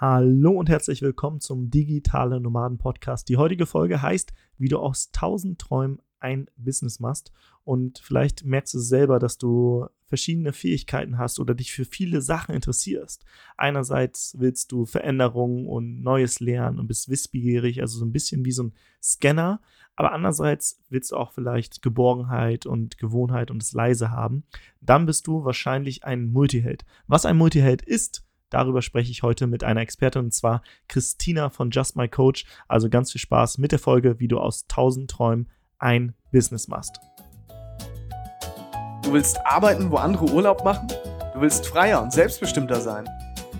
Hallo und herzlich willkommen zum Digitale Nomaden Podcast. Die heutige Folge heißt, wie du aus tausend Träumen ein Business machst. Und vielleicht merkst du selber, dass du verschiedene Fähigkeiten hast oder dich für viele Sachen interessierst. Einerseits willst du Veränderungen und Neues lernen und bist wissbegierig, also so ein bisschen wie so ein Scanner. Aber andererseits willst du auch vielleicht Geborgenheit und Gewohnheit und das Leise haben. Dann bist du wahrscheinlich ein Multiheld. Was ein Multiheld ist, Darüber spreche ich heute mit einer Expertin und zwar Christina von Just My Coach. Also ganz viel Spaß mit der Folge, wie du aus 1000 Träumen ein Business machst. Du willst arbeiten, wo andere Urlaub machen? Du willst freier und selbstbestimmter sein?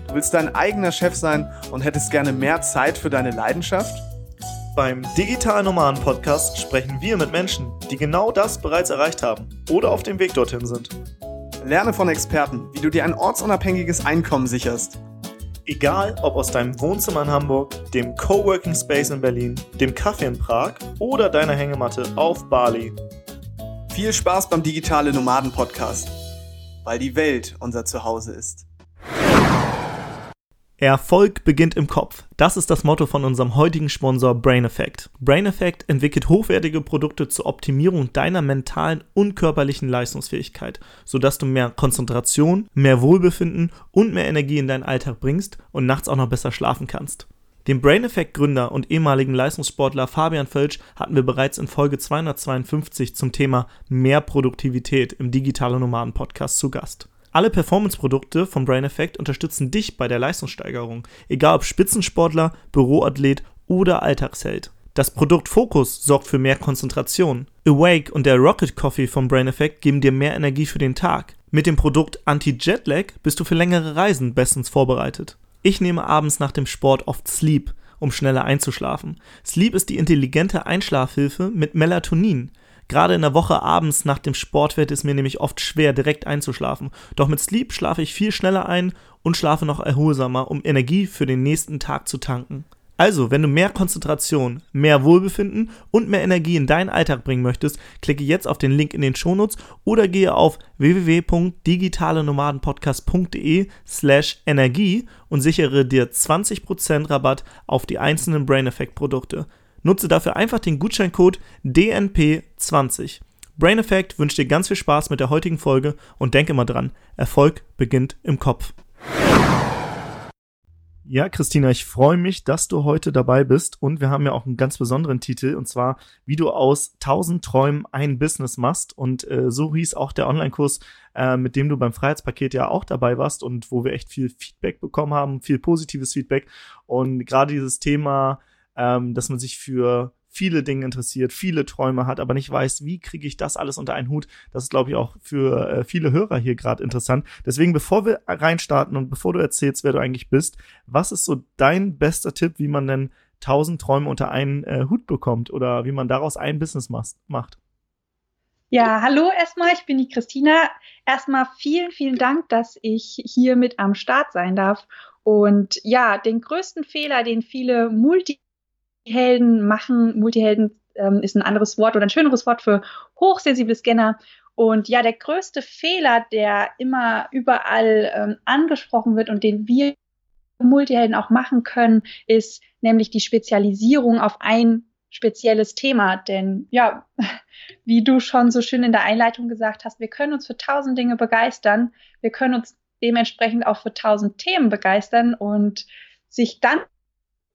Du willst dein eigener Chef sein und hättest gerne mehr Zeit für deine Leidenschaft? Beim Digital Nomaden Podcast sprechen wir mit Menschen, die genau das bereits erreicht haben oder auf dem Weg dorthin sind. Lerne von Experten, wie du dir ein ortsunabhängiges Einkommen sicherst. Egal ob aus deinem Wohnzimmer in Hamburg, dem Coworking Space in Berlin, dem Kaffee in Prag oder deiner Hängematte auf Bali. Viel Spaß beim Digitale Nomaden Podcast, weil die Welt unser Zuhause ist. Erfolg beginnt im Kopf. Das ist das Motto von unserem heutigen Sponsor Brain Effect. Brain Effect entwickelt hochwertige Produkte zur Optimierung deiner mentalen und körperlichen Leistungsfähigkeit, sodass du mehr Konzentration, mehr Wohlbefinden und mehr Energie in deinen Alltag bringst und nachts auch noch besser schlafen kannst. Den Brain Effect Gründer und ehemaligen Leistungssportler Fabian Völsch hatten wir bereits in Folge 252 zum Thema mehr Produktivität im Digitale Nomaden Podcast zu Gast. Alle Performance-Produkte von Brain Effect unterstützen dich bei der Leistungssteigerung, egal ob Spitzensportler, Büroathlet oder Alltagsheld. Das Produkt Focus sorgt für mehr Konzentration. Awake und der Rocket Coffee von Brain Effect geben dir mehr Energie für den Tag. Mit dem Produkt Anti-Jetlag bist du für längere Reisen bestens vorbereitet. Ich nehme abends nach dem Sport oft Sleep, um schneller einzuschlafen. Sleep ist die intelligente Einschlafhilfe mit Melatonin. Gerade in der Woche abends nach dem Sport wird es mir nämlich oft schwer, direkt einzuschlafen. Doch mit Sleep schlafe ich viel schneller ein und schlafe noch erholsamer, um Energie für den nächsten Tag zu tanken. Also, wenn du mehr Konzentration, mehr Wohlbefinden und mehr Energie in deinen Alltag bringen möchtest, klicke jetzt auf den Link in den Shownotes oder gehe auf www.digitalenomadenpodcast.de slash Energie und sichere dir 20% Rabatt auf die einzelnen Brain Effect Produkte. Nutze dafür einfach den Gutscheincode DNP20. Brain Effect wünscht dir ganz viel Spaß mit der heutigen Folge und denke immer dran, Erfolg beginnt im Kopf. Ja, Christina, ich freue mich, dass du heute dabei bist und wir haben ja auch einen ganz besonderen Titel und zwar, wie du aus 1000 Träumen ein Business machst und äh, so hieß auch der Online-Kurs, äh, mit dem du beim Freiheitspaket ja auch dabei warst und wo wir echt viel Feedback bekommen haben, viel positives Feedback und gerade dieses Thema ähm, dass man sich für viele Dinge interessiert, viele Träume hat, aber nicht weiß, wie kriege ich das alles unter einen Hut. Das ist, glaube ich, auch für äh, viele Hörer hier gerade interessant. Deswegen, bevor wir reinstarten und bevor du erzählst, wer du eigentlich bist, was ist so dein bester Tipp, wie man denn tausend Träume unter einen äh, Hut bekommt oder wie man daraus ein Business macht? Ja, hallo erstmal, ich bin die Christina. Erstmal vielen, vielen Dank, dass ich hier mit am Start sein darf. Und ja, den größten Fehler, den viele Multi Multihelden machen. Multihelden ähm, ist ein anderes Wort oder ein schöneres Wort für hochsensible Scanner. Und ja, der größte Fehler, der immer überall ähm, angesprochen wird und den wir Multihelden auch machen können, ist nämlich die Spezialisierung auf ein spezielles Thema. Denn ja, wie du schon so schön in der Einleitung gesagt hast, wir können uns für tausend Dinge begeistern. Wir können uns dementsprechend auch für tausend Themen begeistern und sich dann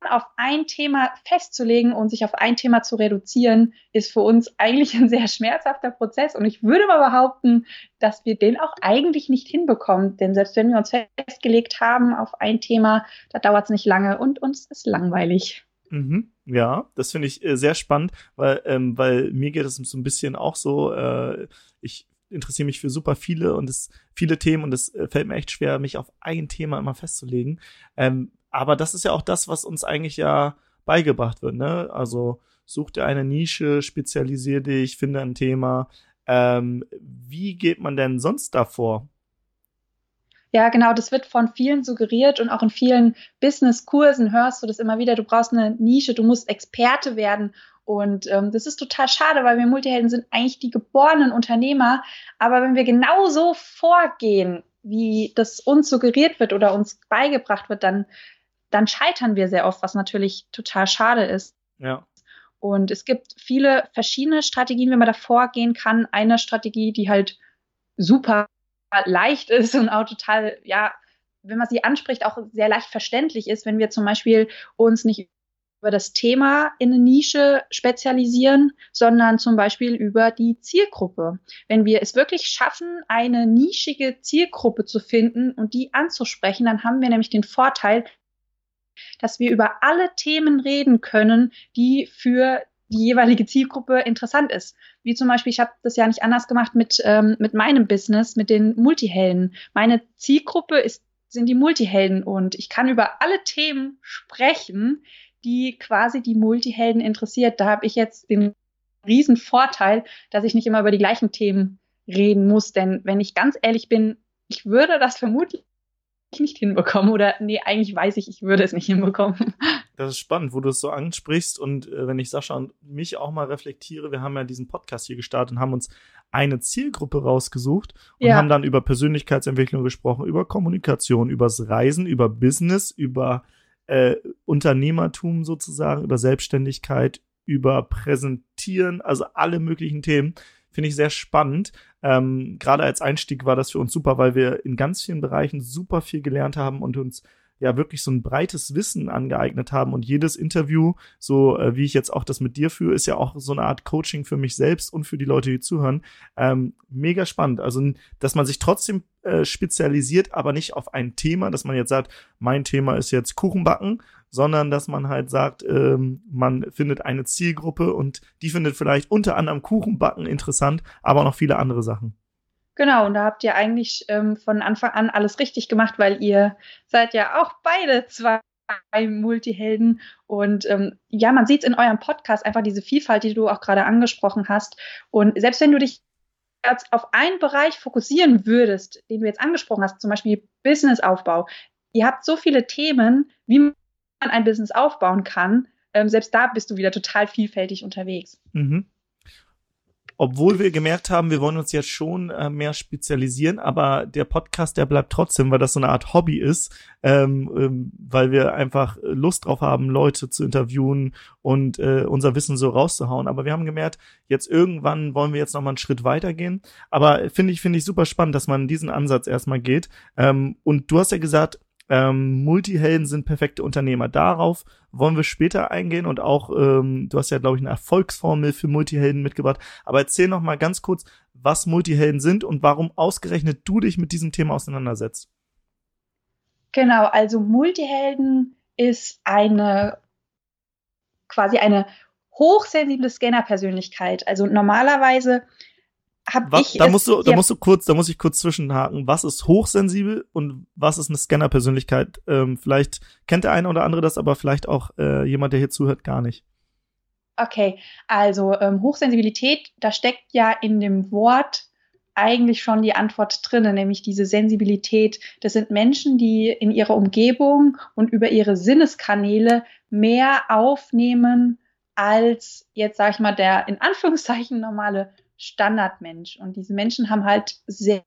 auf ein Thema festzulegen und sich auf ein Thema zu reduzieren, ist für uns eigentlich ein sehr schmerzhafter Prozess. Und ich würde mal behaupten, dass wir den auch eigentlich nicht hinbekommen. Denn selbst wenn wir uns festgelegt haben auf ein Thema, da dauert es nicht lange und uns ist langweilig. Mhm. Ja, das finde ich äh, sehr spannend, weil, ähm, weil mir geht es so ein bisschen auch so, äh, ich interessiere mich für super viele und es viele Themen und es äh, fällt mir echt schwer, mich auf ein Thema immer festzulegen. Ähm, aber das ist ja auch das, was uns eigentlich ja beigebracht wird, ne? Also such dir eine Nische, spezialisier dich, finde ein Thema. Ähm, wie geht man denn sonst davor? Ja, genau, das wird von vielen suggeriert und auch in vielen Business-Kursen hörst du das immer wieder. Du brauchst eine Nische, du musst Experte werden. Und ähm, das ist total schade, weil wir Multihelden sind eigentlich die geborenen Unternehmer. Aber wenn wir genauso vorgehen, wie das uns suggeriert wird oder uns beigebracht wird, dann dann scheitern wir sehr oft, was natürlich total schade ist. Ja. Und es gibt viele verschiedene Strategien, wie man da vorgehen kann. Eine Strategie, die halt super leicht ist und auch total, ja, wenn man sie anspricht, auch sehr leicht verständlich ist, wenn wir zum Beispiel uns nicht über das Thema in eine Nische spezialisieren, sondern zum Beispiel über die Zielgruppe. Wenn wir es wirklich schaffen, eine nischige Zielgruppe zu finden und die anzusprechen, dann haben wir nämlich den Vorteil, dass wir über alle Themen reden können, die für die jeweilige Zielgruppe interessant ist. Wie zum Beispiel, ich habe das ja nicht anders gemacht mit, ähm, mit meinem Business, mit den Multihelden. Meine Zielgruppe ist, sind die Multihelden und ich kann über alle Themen sprechen, die quasi die Multihelden interessiert. Da habe ich jetzt den riesen Vorteil, dass ich nicht immer über die gleichen Themen reden muss. Denn wenn ich ganz ehrlich bin, ich würde das vermutlich nicht hinbekommen oder nee, eigentlich weiß ich, ich würde es nicht hinbekommen. Das ist spannend, wo du es so ansprichst und äh, wenn ich Sascha und mich auch mal reflektiere, wir haben ja diesen Podcast hier gestartet und haben uns eine Zielgruppe rausgesucht und ja. haben dann über Persönlichkeitsentwicklung gesprochen, über Kommunikation, übers Reisen, über Business, über äh, Unternehmertum sozusagen, über Selbstständigkeit, über Präsentieren, also alle möglichen Themen. Finde ich sehr spannend. Ähm, Gerade als Einstieg war das für uns super, weil wir in ganz vielen Bereichen super viel gelernt haben und uns ja wirklich so ein breites Wissen angeeignet haben und jedes Interview, so äh, wie ich jetzt auch das mit dir führe, ist ja auch so eine Art Coaching für mich selbst und für die Leute, die zuhören. Ähm, mega spannend. Also, dass man sich trotzdem äh, spezialisiert, aber nicht auf ein Thema, dass man jetzt sagt, mein Thema ist jetzt Kuchenbacken, sondern dass man halt sagt, ähm, man findet eine Zielgruppe und die findet vielleicht unter anderem Kuchenbacken interessant, aber noch viele andere Sachen. Genau, und da habt ihr eigentlich ähm, von Anfang an alles richtig gemacht, weil ihr seid ja auch beide zwei Multihelden. Und ähm, ja, man sieht es in eurem Podcast einfach diese Vielfalt, die du auch gerade angesprochen hast. Und selbst wenn du dich jetzt auf einen Bereich fokussieren würdest, den du jetzt angesprochen hast, zum Beispiel Businessaufbau, ihr habt so viele Themen, wie ein Business aufbauen kann. Ähm, selbst da bist du wieder total vielfältig unterwegs. Mhm obwohl wir gemerkt haben, wir wollen uns jetzt schon äh, mehr spezialisieren, aber der Podcast, der bleibt trotzdem, weil das so eine Art Hobby ist, ähm, ähm, weil wir einfach Lust drauf haben, Leute zu interviewen und äh, unser Wissen so rauszuhauen. Aber wir haben gemerkt, jetzt irgendwann wollen wir jetzt noch mal einen Schritt weitergehen. Aber finde ich, finde ich super spannend, dass man diesen Ansatz erstmal geht. Ähm, und du hast ja gesagt, ähm, Multihelden sind perfekte Unternehmer. Darauf wollen wir später eingehen und auch, ähm, du hast ja, glaube ich, eine Erfolgsformel für Multihelden mitgebracht. Aber erzähl noch mal ganz kurz, was Multihelden sind und warum ausgerechnet du dich mit diesem Thema auseinandersetzt. Genau, also Multihelden ist eine quasi eine hochsensible Scanner-Persönlichkeit. Also normalerweise habe ich. Da musst du, da musst du kurz, da muss ich kurz zwischenhaken. Was ist hochsensibel und was ist eine Scanner-Persönlichkeit? Ähm, vielleicht kennt der eine oder andere das, aber vielleicht auch äh, jemand, der hier zuhört, gar nicht. Okay, also ähm, Hochsensibilität, da steckt ja in dem Wort eigentlich schon die Antwort drin, nämlich diese Sensibilität. Das sind Menschen, die in ihrer Umgebung und über ihre Sinneskanäle mehr aufnehmen als jetzt, sag ich mal, der in Anführungszeichen normale Standardmensch. Und diese Menschen haben halt sehr,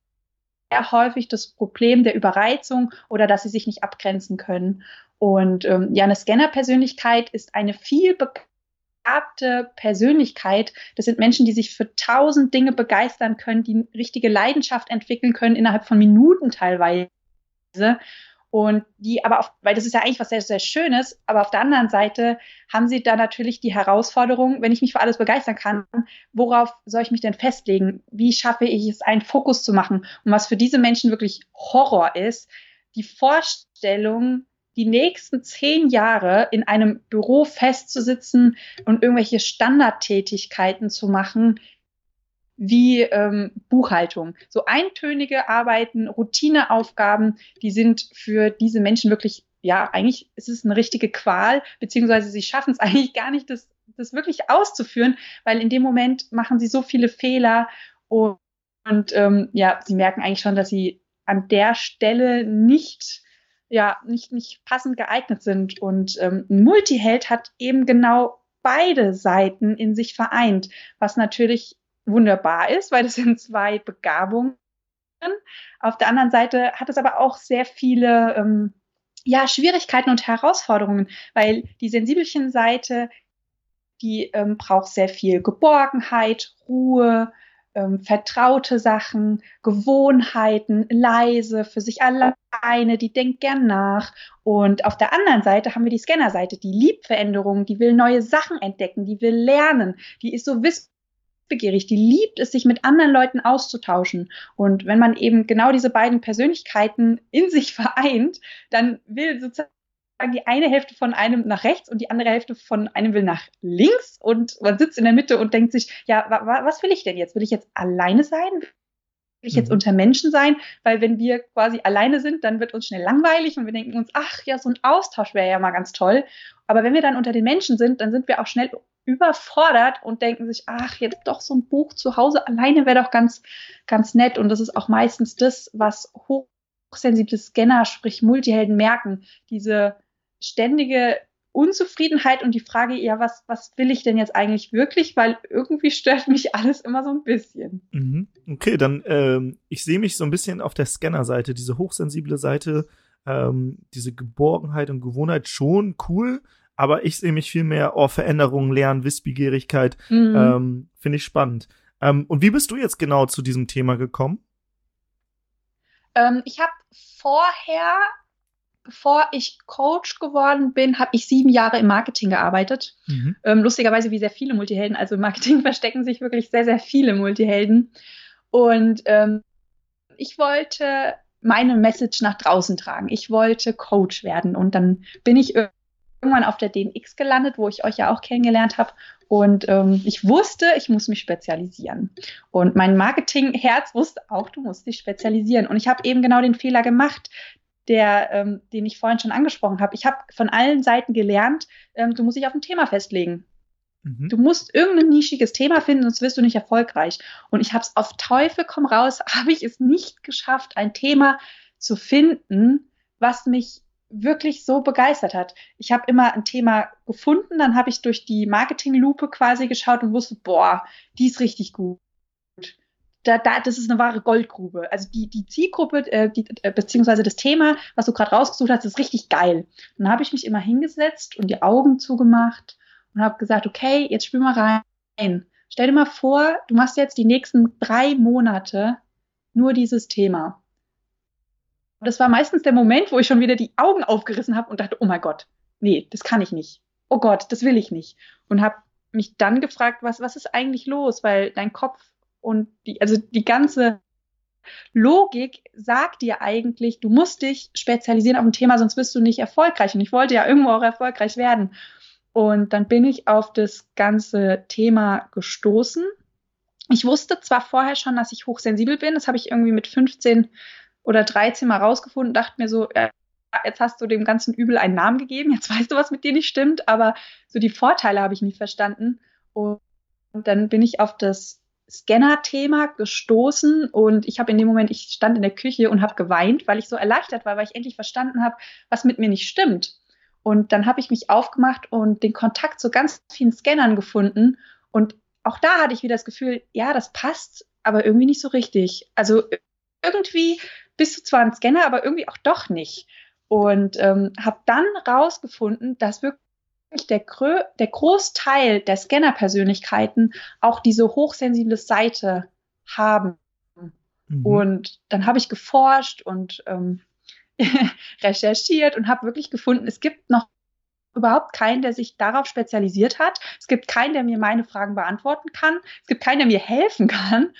sehr häufig das Problem der Überreizung oder dass sie sich nicht abgrenzen können. Und ähm, ja, eine Scanner-Persönlichkeit ist eine viel begabte Persönlichkeit. Das sind Menschen, die sich für tausend Dinge begeistern können, die richtige Leidenschaft entwickeln können innerhalb von Minuten teilweise. Und die aber auf, weil das ist ja eigentlich was sehr, sehr Schönes, aber auf der anderen Seite haben sie da natürlich die Herausforderung, wenn ich mich für alles begeistern kann, worauf soll ich mich denn festlegen? Wie schaffe ich es, einen Fokus zu machen? Und was für diese Menschen wirklich Horror ist, die Vorstellung, die nächsten zehn Jahre in einem Büro festzusitzen und irgendwelche Standardtätigkeiten zu machen, wie ähm, Buchhaltung. So eintönige Arbeiten, Routineaufgaben, die sind für diese Menschen wirklich, ja, eigentlich ist es eine richtige Qual, beziehungsweise sie schaffen es eigentlich gar nicht, das, das wirklich auszuführen, weil in dem Moment machen sie so viele Fehler und, und ähm, ja, sie merken eigentlich schon, dass sie an der Stelle nicht ja, nicht, nicht passend geeignet sind. Und ähm, ein Multiheld hat eben genau beide Seiten in sich vereint, was natürlich wunderbar ist, weil das sind zwei Begabungen. Auf der anderen Seite hat es aber auch sehr viele ähm, ja, Schwierigkeiten und Herausforderungen, weil die sensibelchen Seite, die ähm, braucht sehr viel Geborgenheit, Ruhe, ähm, vertraute Sachen, Gewohnheiten, leise, für sich alleine, die denkt gern nach. Und auf der anderen Seite haben wir die Scanner-Seite, die liebt Veränderungen, die will neue Sachen entdecken, die will lernen, die ist so wissbegierig, die liebt es, sich mit anderen Leuten auszutauschen. Und wenn man eben genau diese beiden Persönlichkeiten in sich vereint, dann will sozusagen die eine Hälfte von einem nach rechts und die andere Hälfte von einem will nach links und man sitzt in der Mitte und denkt sich, ja, wa wa was will ich denn jetzt? Will ich jetzt alleine sein? Will ich jetzt mhm. unter Menschen sein? Weil wenn wir quasi alleine sind, dann wird uns schnell langweilig und wir denken uns, ach ja, so ein Austausch wäre ja mal ganz toll. Aber wenn wir dann unter den Menschen sind, dann sind wir auch schnell überfordert und denken sich, ach, jetzt doch so ein Buch zu Hause alleine wäre doch ganz, ganz nett. Und das ist auch meistens das, was hochsensible Scanner, sprich Multihelden merken. Diese ständige Unzufriedenheit und die Frage, ja, was, was will ich denn jetzt eigentlich wirklich? Weil irgendwie stört mich alles immer so ein bisschen. Mhm. Okay, dann, ähm, ich sehe mich so ein bisschen auf der Scanner-Seite, diese hochsensible Seite, ähm, diese Geborgenheit und Gewohnheit schon cool, aber ich sehe mich viel mehr, oh, Veränderungen, Lernen, Wissbegierigkeit, mhm. ähm, finde ich spannend. Ähm, und wie bist du jetzt genau zu diesem Thema gekommen? Ähm, ich habe vorher bevor ich Coach geworden bin, habe ich sieben Jahre im Marketing gearbeitet. Mhm. Ähm, lustigerweise wie sehr viele Multihelden. Also im Marketing verstecken sich wirklich sehr, sehr viele Multihelden. Und ähm, ich wollte meine Message nach draußen tragen. Ich wollte Coach werden. Und dann bin ich irgendwann auf der DNX gelandet, wo ich euch ja auch kennengelernt habe. Und ähm, ich wusste, ich muss mich spezialisieren. Und mein Marketingherz wusste auch, du musst dich spezialisieren. Und ich habe eben genau den Fehler gemacht, der, ähm, den ich vorhin schon angesprochen habe. Ich habe von allen Seiten gelernt, ähm, du musst dich auf ein Thema festlegen. Mhm. Du musst irgendein nischiges Thema finden, sonst wirst du nicht erfolgreich. Und ich habe es auf Teufel komm raus, habe ich es nicht geschafft, ein Thema zu finden, was mich wirklich so begeistert hat. Ich habe immer ein Thema gefunden, dann habe ich durch die Marketinglupe quasi geschaut und wusste, boah, die ist richtig gut da, da, das ist eine wahre Goldgrube. Also die, die Zielgruppe, äh, die, äh, beziehungsweise das Thema, was du gerade rausgesucht hast, ist richtig geil. Dann habe ich mich immer hingesetzt und die Augen zugemacht und habe gesagt, okay, jetzt spür mal rein. Stell dir mal vor, du machst jetzt die nächsten drei Monate nur dieses Thema. Das war meistens der Moment, wo ich schon wieder die Augen aufgerissen habe und dachte, oh mein Gott, nee, das kann ich nicht. Oh Gott, das will ich nicht. Und habe mich dann gefragt, was, was ist eigentlich los? Weil dein Kopf und die, also die ganze Logik sagt dir eigentlich, du musst dich spezialisieren auf ein Thema, sonst bist du nicht erfolgreich. Und ich wollte ja irgendwo auch erfolgreich werden. Und dann bin ich auf das ganze Thema gestoßen. Ich wusste zwar vorher schon, dass ich hochsensibel bin, das habe ich irgendwie mit 15 oder 13 mal rausgefunden, dachte mir so, ja, jetzt hast du dem ganzen Übel einen Namen gegeben, jetzt weißt du, was mit dir nicht stimmt, aber so die Vorteile habe ich nie verstanden. Und dann bin ich auf das Scanner-Thema gestoßen und ich habe in dem Moment, ich stand in der Küche und habe geweint, weil ich so erleichtert war, weil ich endlich verstanden habe, was mit mir nicht stimmt. Und dann habe ich mich aufgemacht und den Kontakt zu ganz vielen Scannern gefunden. Und auch da hatte ich wieder das Gefühl, ja, das passt, aber irgendwie nicht so richtig. Also irgendwie bist du zwar ein Scanner, aber irgendwie auch doch nicht. Und ähm, habe dann rausgefunden, dass wirklich der, Grö der Großteil der Scanner-Persönlichkeiten auch diese hochsensible Seite haben. Mhm. Und dann habe ich geforscht und ähm, recherchiert und habe wirklich gefunden, es gibt noch überhaupt keinen, der sich darauf spezialisiert hat. Es gibt keinen, der mir meine Fragen beantworten kann. Es gibt keinen, der mir helfen kann.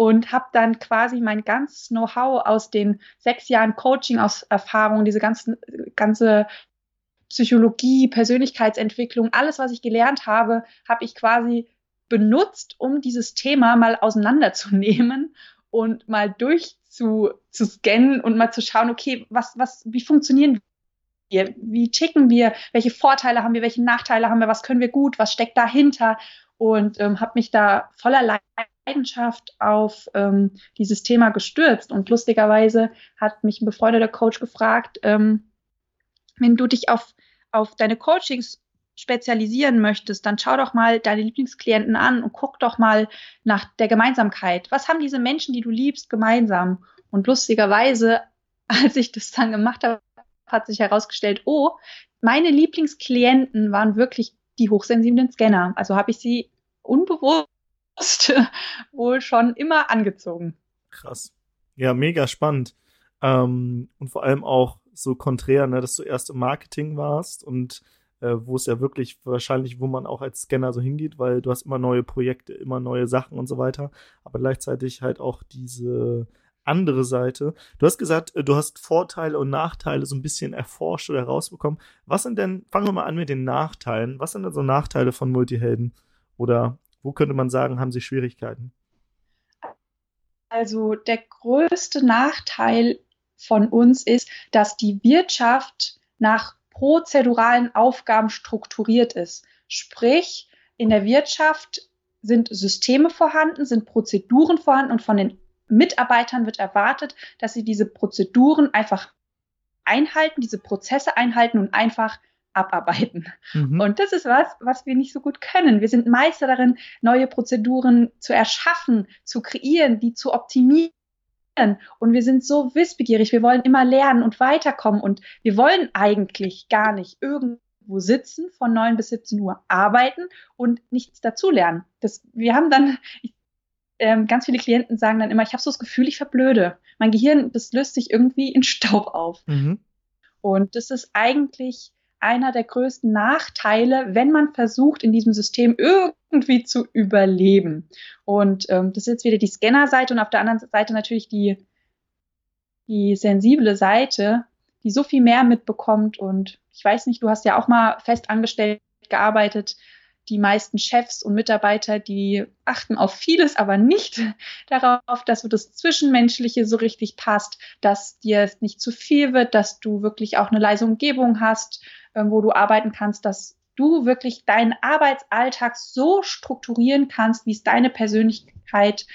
Und habe dann quasi mein ganzes Know-how aus den sechs Jahren Coaching, aus Erfahrung, diese ganzen, ganze Psychologie, Persönlichkeitsentwicklung, alles, was ich gelernt habe, habe ich quasi benutzt, um dieses Thema mal auseinanderzunehmen und mal durchzuscannen und mal zu schauen, okay, was, was, wie funktionieren wir? Wie ticken wir? Welche Vorteile haben wir? Welche Nachteile haben wir? Was können wir gut? Was steckt dahinter? Und ähm, habe mich da voller Leidenschaft auf ähm, dieses Thema gestürzt. Und lustigerweise hat mich ein befreundeter Coach gefragt, ähm, wenn du dich auf auf deine Coachings spezialisieren möchtest, dann schau doch mal deine Lieblingsklienten an und guck doch mal nach der Gemeinsamkeit. Was haben diese Menschen, die du liebst, gemeinsam? Und lustigerweise, als ich das dann gemacht habe, hat sich herausgestellt, oh, meine Lieblingsklienten waren wirklich die hochsensiblen Scanner. Also habe ich sie unbewusst wohl schon immer angezogen. Krass. Ja, mega spannend. Ähm, und vor allem auch so konträr, ne, dass du erst im Marketing warst und äh, wo es ja wirklich wahrscheinlich, wo man auch als Scanner so hingeht, weil du hast immer neue Projekte, immer neue Sachen und so weiter, aber gleichzeitig halt auch diese andere Seite. Du hast gesagt, äh, du hast Vorteile und Nachteile so ein bisschen erforscht oder herausbekommen. Was sind denn, fangen wir mal an mit den Nachteilen. Was sind denn so Nachteile von Multihelden? Oder wo könnte man sagen, haben sie Schwierigkeiten? Also der größte Nachteil von uns ist, dass die Wirtschaft nach prozeduralen Aufgaben strukturiert ist. Sprich, in der Wirtschaft sind Systeme vorhanden, sind Prozeduren vorhanden und von den Mitarbeitern wird erwartet, dass sie diese Prozeduren einfach einhalten, diese Prozesse einhalten und einfach abarbeiten. Mhm. Und das ist was, was wir nicht so gut können. Wir sind Meister darin, neue Prozeduren zu erschaffen, zu kreieren, die zu optimieren. Und wir sind so wissbegierig. Wir wollen immer lernen und weiterkommen. Und wir wollen eigentlich gar nicht irgendwo sitzen, von 9 bis 17 Uhr arbeiten und nichts dazulernen. Das, wir haben dann, ich ähm, ganz viele Klienten sagen dann immer, ich habe so das Gefühl, ich verblöde. Mein Gehirn, das löst sich irgendwie in Staub auf. Mhm. Und das ist eigentlich einer der größten Nachteile, wenn man versucht, in diesem System irgendwie zu überleben. Und ähm, das ist jetzt wieder die Scanner-Seite und auf der anderen Seite natürlich die, die sensible Seite, die so viel mehr mitbekommt. Und ich weiß nicht, du hast ja auch mal fest angestellt gearbeitet die meisten Chefs und Mitarbeiter, die achten auf vieles, aber nicht darauf, dass das Zwischenmenschliche so richtig passt, dass dir nicht zu viel wird, dass du wirklich auch eine leise Umgebung hast, ähm, wo du arbeiten kannst, dass du wirklich deinen Arbeitsalltag so strukturieren kannst, wie es deine Persönlichkeit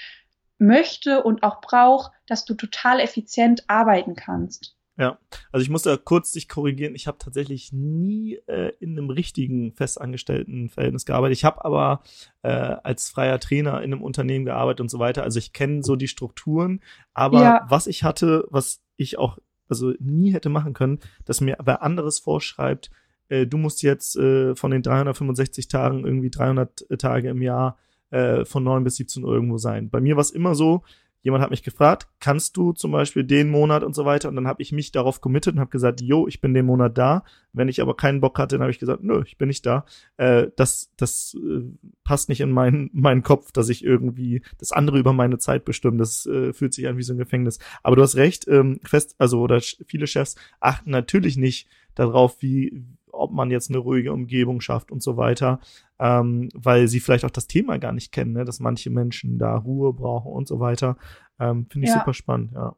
möchte und auch braucht, dass du total effizient arbeiten kannst. Ja, also ich muss da kurz dich korrigieren. Ich habe tatsächlich nie äh, in einem richtigen festangestellten Verhältnis gearbeitet. Ich habe aber äh, als freier Trainer in einem Unternehmen gearbeitet und so weiter. Also ich kenne so die Strukturen. Aber ja. was ich hatte, was ich auch also nie hätte machen können, dass mir wer anderes vorschreibt, äh, du musst jetzt äh, von den 365 Tagen irgendwie 300 Tage im Jahr äh, von 9 bis 17 Uhr irgendwo sein. Bei mir war es immer so, jemand hat mich gefragt, kannst du zum Beispiel den Monat und so weiter? Und dann habe ich mich darauf committed und habe gesagt, jo, ich bin den Monat da. Wenn ich aber keinen Bock hatte, dann habe ich gesagt, nö, ich bin nicht da. Äh, das das äh, passt nicht in meinen, meinen Kopf, dass ich irgendwie das andere über meine Zeit bestimme. Das äh, fühlt sich an wie so ein Gefängnis. Aber du hast recht, ähm, fest, also oder viele Chefs achten natürlich nicht darauf, wie, ob man jetzt eine ruhige Umgebung schafft und so weiter, ähm, weil sie vielleicht auch das Thema gar nicht kennen, ne? dass manche Menschen da Ruhe brauchen und so weiter. Ähm, Finde ich ja. super spannend, ja.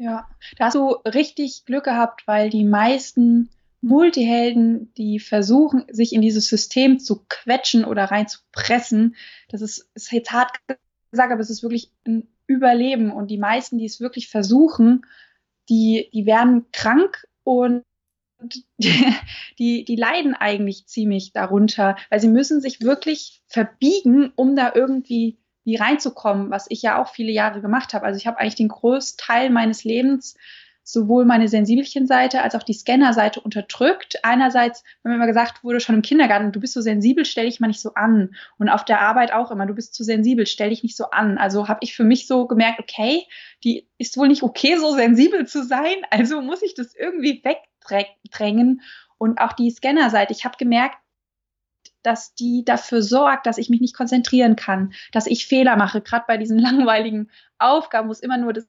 Ja, da hast du richtig Glück gehabt, weil die meisten Multihelden, die versuchen, sich in dieses System zu quetschen oder reinzupressen, das ist, ist jetzt hart gesagt, aber es ist wirklich ein Überleben. Und die meisten, die es wirklich versuchen, die, die werden krank und die, die leiden eigentlich ziemlich darunter, weil sie müssen sich wirklich verbiegen, um da irgendwie wie reinzukommen, was ich ja auch viele Jahre gemacht habe. Also ich habe eigentlich den größten Teil meines Lebens sowohl meine Sensibelchen-Seite als auch die Scanner-Seite unterdrückt. Einerseits, wenn mir immer gesagt wurde, schon im Kindergarten, du bist so sensibel, stell dich mal nicht so an. Und auf der Arbeit auch immer, du bist zu sensibel, stell dich nicht so an. Also habe ich für mich so gemerkt, okay, die ist wohl nicht okay, so sensibel zu sein, also muss ich das irgendwie wegdrängen. Und auch die Scanner-Seite, ich habe gemerkt, dass die dafür sorgt, dass ich mich nicht konzentrieren kann, dass ich Fehler mache, gerade bei diesen langweiligen Aufgaben, wo es immer nur das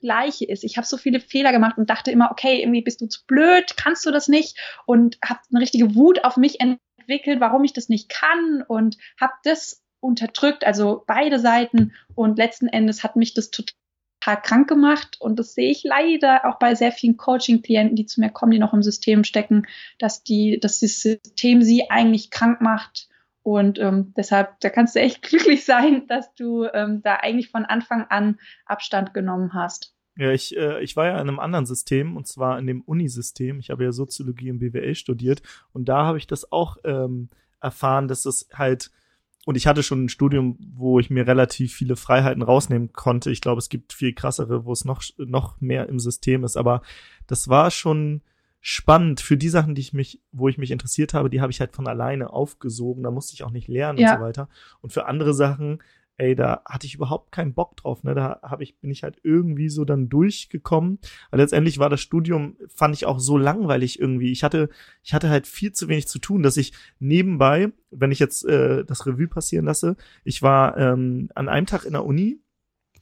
Gleiche ist. Ich habe so viele Fehler gemacht und dachte immer, okay, irgendwie bist du zu blöd, kannst du das nicht und habe eine richtige Wut auf mich entwickelt, warum ich das nicht kann und habe das unterdrückt, also beide Seiten und letzten Endes hat mich das total krank gemacht und das sehe ich leider auch bei sehr vielen Coaching-Klienten, die zu mir kommen, die noch im System stecken, dass die, dass das System sie eigentlich krank macht und ähm, deshalb, da kannst du echt glücklich sein, dass du ähm, da eigentlich von Anfang an Abstand genommen hast. Ja, ich, äh, ich war ja in einem anderen System und zwar in dem Unisystem. Ich habe ja Soziologie im BWL studiert und da habe ich das auch ähm, erfahren, dass es halt und ich hatte schon ein Studium, wo ich mir relativ viele Freiheiten rausnehmen konnte. Ich glaube, es gibt viel krassere, wo es noch, noch mehr im System ist. Aber das war schon spannend für die Sachen, die ich mich, wo ich mich interessiert habe, die habe ich halt von alleine aufgesogen. Da musste ich auch nicht lernen ja. und so weiter. Und für andere Sachen, ey, da hatte ich überhaupt keinen Bock drauf. Ne? Da habe ich, bin ich halt irgendwie so dann durchgekommen. Aber letztendlich war das Studium, fand ich auch so langweilig irgendwie. Ich hatte, ich hatte halt viel zu wenig zu tun, dass ich nebenbei, wenn ich jetzt äh, das Revue passieren lasse, ich war ähm, an einem Tag in der Uni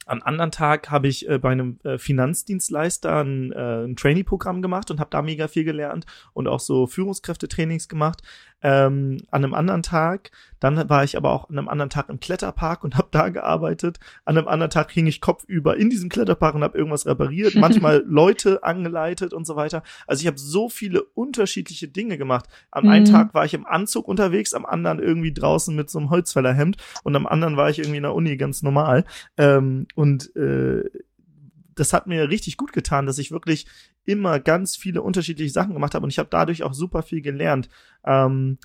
am anderen Tag habe ich äh, bei einem äh, Finanzdienstleister ein, äh, ein Trainee-Programm gemacht und habe da mega viel gelernt und auch so Führungskräftetrainings gemacht. Ähm, an einem anderen Tag, dann war ich aber auch an einem anderen Tag im Kletterpark und habe da gearbeitet. An einem anderen Tag hing ich kopfüber in diesem Kletterpark und habe irgendwas repariert, manchmal Leute angeleitet und so weiter. Also ich habe so viele unterschiedliche Dinge gemacht. Am mhm. einen Tag war ich im Anzug unterwegs, am anderen irgendwie draußen mit so einem Holzfällerhemd und am anderen war ich irgendwie in der Uni ganz normal. Ähm, und äh, das hat mir richtig gut getan, dass ich wirklich immer ganz viele unterschiedliche Sachen gemacht habe und ich habe dadurch auch super viel gelernt. Ähm,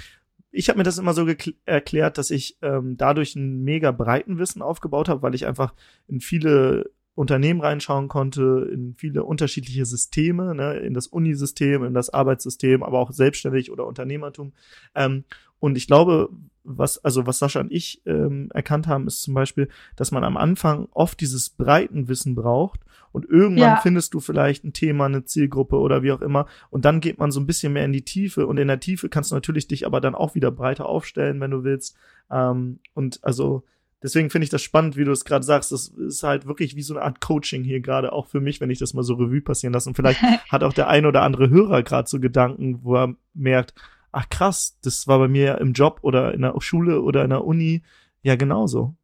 ich habe mir das immer so erklärt, dass ich ähm, dadurch ein mega breiten Wissen aufgebaut habe, weil ich einfach in viele Unternehmen reinschauen konnte, in viele unterschiedliche Systeme, ne, in das Unisystem, in das Arbeitssystem, aber auch selbstständig oder Unternehmertum. Ähm, und ich glaube, was, also was Sascha und ich ähm, erkannt haben, ist zum Beispiel, dass man am Anfang oft dieses Breitenwissen braucht und irgendwann ja. findest du vielleicht ein Thema, eine Zielgruppe oder wie auch immer und dann geht man so ein bisschen mehr in die Tiefe und in der Tiefe kannst du natürlich dich aber dann auch wieder breiter aufstellen, wenn du willst. Ähm, und also deswegen finde ich das spannend, wie du es gerade sagst. Das ist halt wirklich wie so eine Art Coaching hier gerade auch für mich, wenn ich das mal so Revue passieren lasse. Und vielleicht hat auch der ein oder andere Hörer gerade so Gedanken, wo er merkt, ach krass, das war bei mir ja im Job oder in der Schule oder in der Uni ja genauso.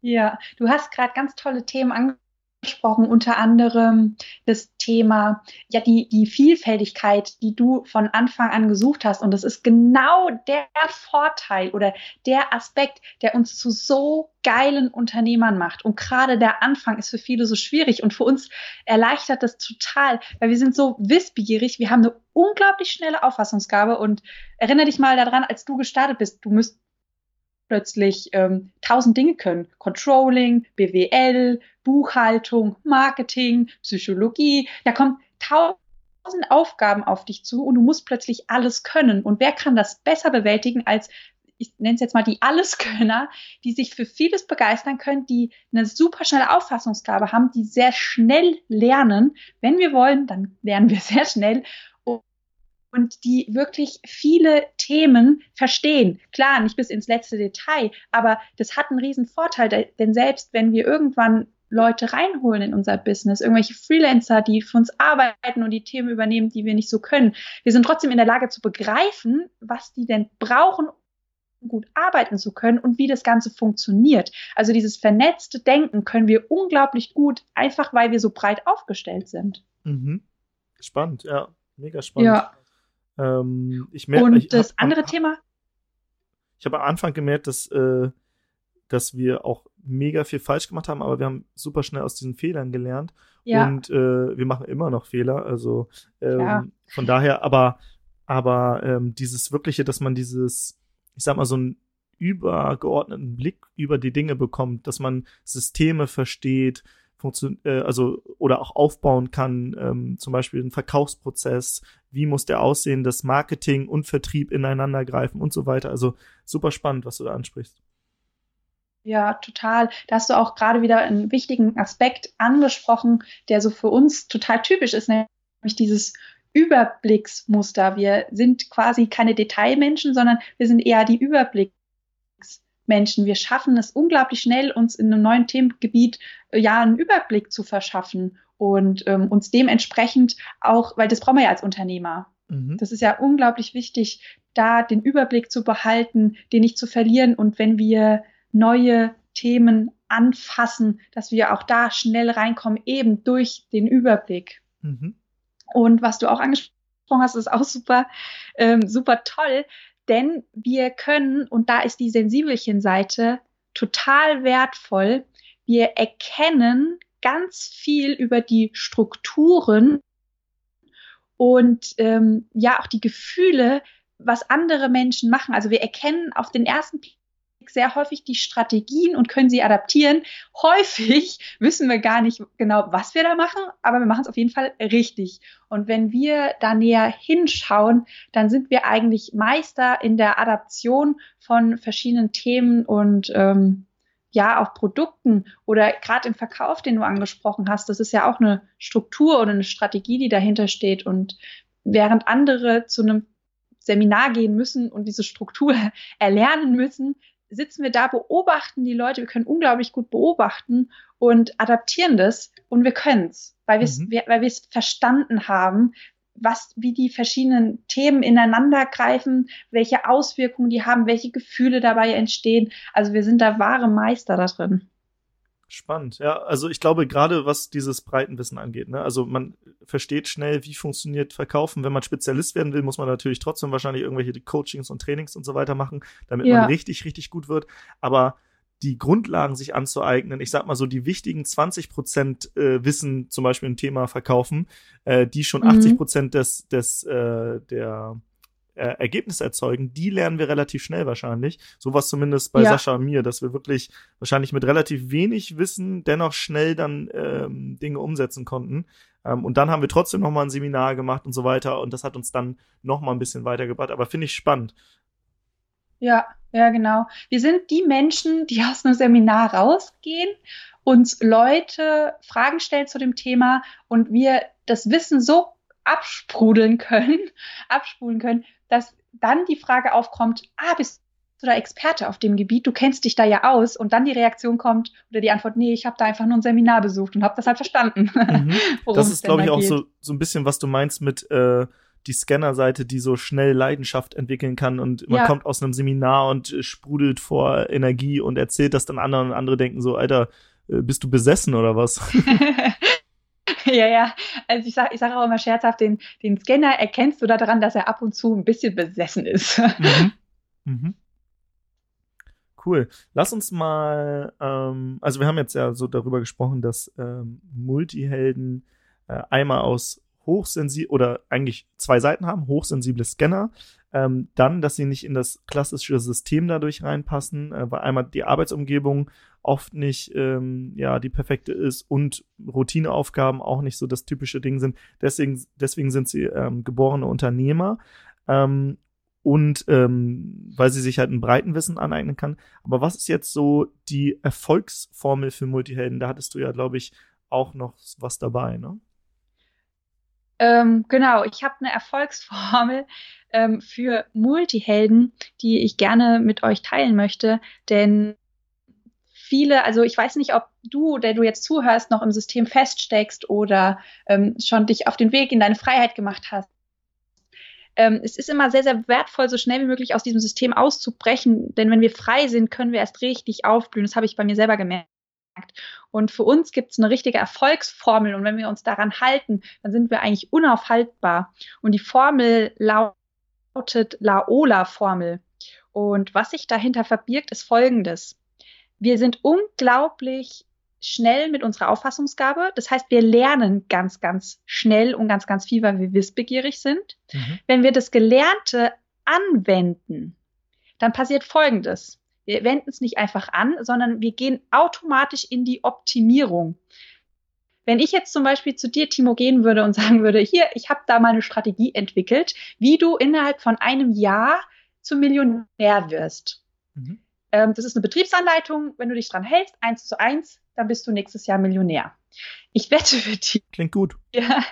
Ja, du hast gerade ganz tolle Themen angesprochen, unter anderem das Thema, ja, die, die Vielfältigkeit, die du von Anfang an gesucht hast. Und das ist genau der Vorteil oder der Aspekt, der uns zu so geilen Unternehmern macht. Und gerade der Anfang ist für viele so schwierig und für uns erleichtert das total, weil wir sind so wissbegierig, wir haben eine unglaublich schnelle Auffassungsgabe und erinnere dich mal daran, als du gestartet bist, du müsst plötzlich ähm, tausend Dinge können. Controlling, BWL, Buchhaltung, Marketing, Psychologie. Da kommen tausend Aufgaben auf dich zu und du musst plötzlich alles können. Und wer kann das besser bewältigen als ich nenne es jetzt mal die Alleskönner, die sich für vieles begeistern können, die eine super schnelle Auffassungsgabe haben, die sehr schnell lernen. Wenn wir wollen, dann lernen wir sehr schnell und die wirklich viele Themen verstehen. Klar, nicht bis ins letzte Detail, aber das hat einen riesen Vorteil, denn selbst wenn wir irgendwann Leute reinholen in unser Business, irgendwelche Freelancer, die für uns arbeiten und die Themen übernehmen, die wir nicht so können. Wir sind trotzdem in der Lage zu begreifen, was die denn brauchen, um gut arbeiten zu können und wie das Ganze funktioniert. Also dieses vernetzte Denken können wir unglaublich gut, einfach weil wir so breit aufgestellt sind. Mhm. Spannend, ja. Mega spannend. Ja. Ähm, ich merke, Und das hab, andere Thema? Ich habe am Anfang gemerkt, dass, äh, dass wir auch mega viel falsch gemacht haben, aber wir haben super schnell aus diesen Fehlern gelernt. Ja. Und äh, wir machen immer noch Fehler. Also ähm, ja. von daher, aber, aber ähm, dieses wirkliche, dass man dieses, ich sag mal, so einen übergeordneten Blick über die Dinge bekommt, dass man Systeme versteht, funktion äh, also oder auch aufbauen kann, ähm, zum Beispiel ein Verkaufsprozess, wie muss der aussehen, dass Marketing und Vertrieb ineinander greifen und so weiter. Also super spannend, was du da ansprichst. Ja, total. Da hast du auch gerade wieder einen wichtigen Aspekt angesprochen, der so für uns total typisch ist, nämlich dieses Überblicksmuster. Wir sind quasi keine Detailmenschen, sondern wir sind eher die Überblick Menschen. Wir schaffen es unglaublich schnell, uns in einem neuen Themengebiet äh, ja einen Überblick zu verschaffen und ähm, uns dementsprechend auch, weil das brauchen wir ja als Unternehmer. Mhm. Das ist ja unglaublich wichtig, da den Überblick zu behalten, den nicht zu verlieren und wenn wir neue Themen anfassen, dass wir auch da schnell reinkommen, eben durch den Überblick. Mhm. Und was du auch angesprochen hast, ist auch super, ähm, super toll, denn wir können, und da ist die Sensibelchen-Seite total wertvoll, wir erkennen ganz viel über die Strukturen und ähm, ja auch die Gefühle, was andere Menschen machen. Also wir erkennen auf den ersten sehr häufig die Strategien und können sie adaptieren. Häufig wissen wir gar nicht genau, was wir da machen, aber wir machen es auf jeden Fall richtig. Und wenn wir da näher hinschauen, dann sind wir eigentlich Meister in der Adaption von verschiedenen Themen und ähm, ja auch Produkten oder gerade im Verkauf, den du angesprochen hast. Das ist ja auch eine Struktur oder eine Strategie, die dahinter steht. Und während andere zu einem Seminar gehen müssen und diese Struktur erlernen müssen, sitzen wir da, beobachten die Leute, wir können unglaublich gut beobachten und adaptieren das und wir können es, weil, mhm. wir, es verstanden haben, was, wie die verschiedenen Themen ineinander greifen, welche Auswirkungen die haben, welche Gefühle dabei entstehen. Also wir sind da wahre Meister da drin. Spannend, ja. Also ich glaube, gerade was dieses Breitenwissen angeht, ne? Also man versteht schnell, wie funktioniert Verkaufen. Wenn man Spezialist werden will, muss man natürlich trotzdem wahrscheinlich irgendwelche Coachings und Trainings und so weiter machen, damit ja. man richtig, richtig gut wird. Aber die Grundlagen sich anzueignen, ich sag mal so die wichtigen 20 Prozent äh, Wissen zum Beispiel im Thema Verkaufen, äh, die schon mhm. 80 Prozent des, des, äh, der äh, Ergebnisse erzeugen, die lernen wir relativ schnell wahrscheinlich. Sowas zumindest bei ja. Sascha und mir, dass wir wirklich wahrscheinlich mit relativ wenig Wissen dennoch schnell dann ähm, Dinge umsetzen konnten. Ähm, und dann haben wir trotzdem noch mal ein Seminar gemacht und so weiter. Und das hat uns dann noch mal ein bisschen weitergebracht. Aber finde ich spannend. Ja, ja, genau. Wir sind die Menschen, die aus einem Seminar rausgehen, uns Leute Fragen stellen zu dem Thema und wir das Wissen so absprudeln können, abspulen können, dass dann die Frage aufkommt, ah, bist du da Experte auf dem Gebiet, du kennst dich da ja aus und dann die Reaktion kommt oder die Antwort, nee, ich habe da einfach nur ein Seminar besucht und habe das halt verstanden. Mhm. das ist, glaube ich, auch so, so ein bisschen, was du meinst mit äh, die Scanner-Seite, die so schnell Leidenschaft entwickeln kann und man ja. kommt aus einem Seminar und äh, sprudelt vor Energie und erzählt das dann anderen und andere denken so, Alter, äh, bist du besessen oder was? ja, ja. Also ich sage ich sag auch immer scherzhaft, den, den Scanner erkennst du daran, dass er ab und zu ein bisschen besessen ist. Mhm. Mhm. Cool. Lass uns mal, ähm, also wir haben jetzt ja so darüber gesprochen, dass ähm, Multihelden äh, einmal aus hochsensibel oder eigentlich zwei Seiten haben, hochsensible Scanner, ähm, dann, dass sie nicht in das klassische System dadurch reinpassen, äh, weil einmal die Arbeitsumgebung oft nicht ähm, ja die perfekte ist und Routineaufgaben auch nicht so das typische Ding sind. Deswegen, deswegen sind sie ähm, geborene Unternehmer ähm, und ähm, weil sie sich halt ein breiten Wissen aneignen kann. Aber was ist jetzt so die Erfolgsformel für Multihelden? Da hattest du ja, glaube ich, auch noch was dabei, ne? Ähm, genau, ich habe eine Erfolgsformel ähm, für Multihelden, die ich gerne mit euch teilen möchte, denn viele, also ich weiß nicht, ob du, der du jetzt zuhörst, noch im System feststeckst oder ähm, schon dich auf den Weg in deine Freiheit gemacht hast. Ähm, es ist immer sehr, sehr wertvoll, so schnell wie möglich aus diesem System auszubrechen, denn wenn wir frei sind, können wir erst richtig aufblühen. Das habe ich bei mir selber gemerkt. Und für uns gibt es eine richtige Erfolgsformel und wenn wir uns daran halten, dann sind wir eigentlich unaufhaltbar. Und die Formel lautet Laola-Formel. Und was sich dahinter verbirgt, ist folgendes. Wir sind unglaublich schnell mit unserer Auffassungsgabe. Das heißt, wir lernen ganz, ganz schnell und ganz, ganz viel, weil wir wissbegierig sind. Mhm. Wenn wir das Gelernte anwenden, dann passiert Folgendes. Wir wenden es nicht einfach an, sondern wir gehen automatisch in die Optimierung. Wenn ich jetzt zum Beispiel zu dir, Timo, gehen würde und sagen würde, hier, ich habe da mal eine Strategie entwickelt, wie du innerhalb von einem Jahr zum Millionär wirst. Mhm. Ähm, das ist eine Betriebsanleitung. Wenn du dich dran hältst, eins zu eins, dann bist du nächstes Jahr Millionär. Ich wette mit dir. Klingt gut. Ja.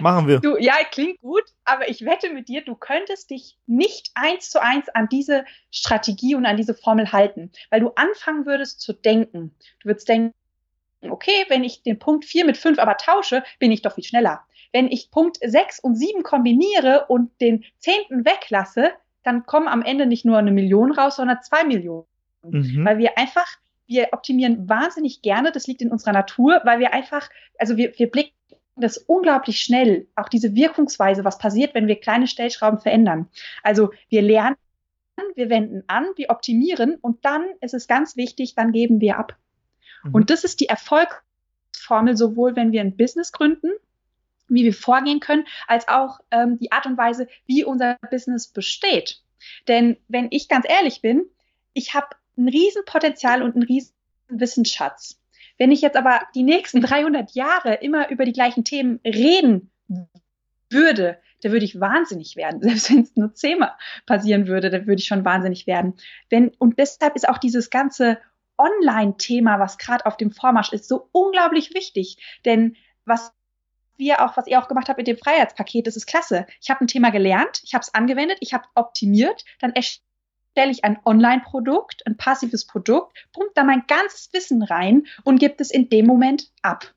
Machen wir. Du, ja, klingt gut, aber ich wette mit dir, du könntest dich nicht eins zu eins an diese Strategie und an diese Formel halten, weil du anfangen würdest zu denken. Du würdest denken, okay, wenn ich den Punkt 4 mit 5 aber tausche, bin ich doch viel schneller. Wenn ich Punkt 6 und 7 kombiniere und den zehnten weglasse, dann kommen am Ende nicht nur eine Million raus, sondern zwei Millionen. Mhm. Weil wir einfach wir optimieren wahnsinnig gerne, das liegt in unserer Natur, weil wir einfach, also wir, wir blicken das unglaublich schnell, auch diese Wirkungsweise, was passiert, wenn wir kleine Stellschrauben verändern. Also wir lernen, wir wenden an, wir optimieren und dann ist es ganz wichtig, dann geben wir ab. Mhm. Und das ist die Erfolgsformel, sowohl wenn wir ein Business gründen, wie wir vorgehen können, als auch ähm, die Art und Weise, wie unser Business besteht. Denn wenn ich ganz ehrlich bin, ich habe ein Riesenpotenzial und ein riesen Wissensschatz. Wenn ich jetzt aber die nächsten 300 Jahre immer über die gleichen Themen reden würde, da würde ich wahnsinnig werden. Selbst wenn es nur zehnmal passieren würde, da würde ich schon wahnsinnig werden. Wenn, und deshalb ist auch dieses ganze Online-Thema, was gerade auf dem Vormarsch ist, so unglaublich wichtig. Denn was wir auch, was ihr auch gemacht habt mit dem Freiheitspaket, das ist klasse. Ich habe ein Thema gelernt, ich habe es angewendet, ich habe optimiert, dann erstelle ich ein Online-Produkt, ein passives Produkt, pumpt da mein ganzes Wissen rein und gibt es in dem Moment ab.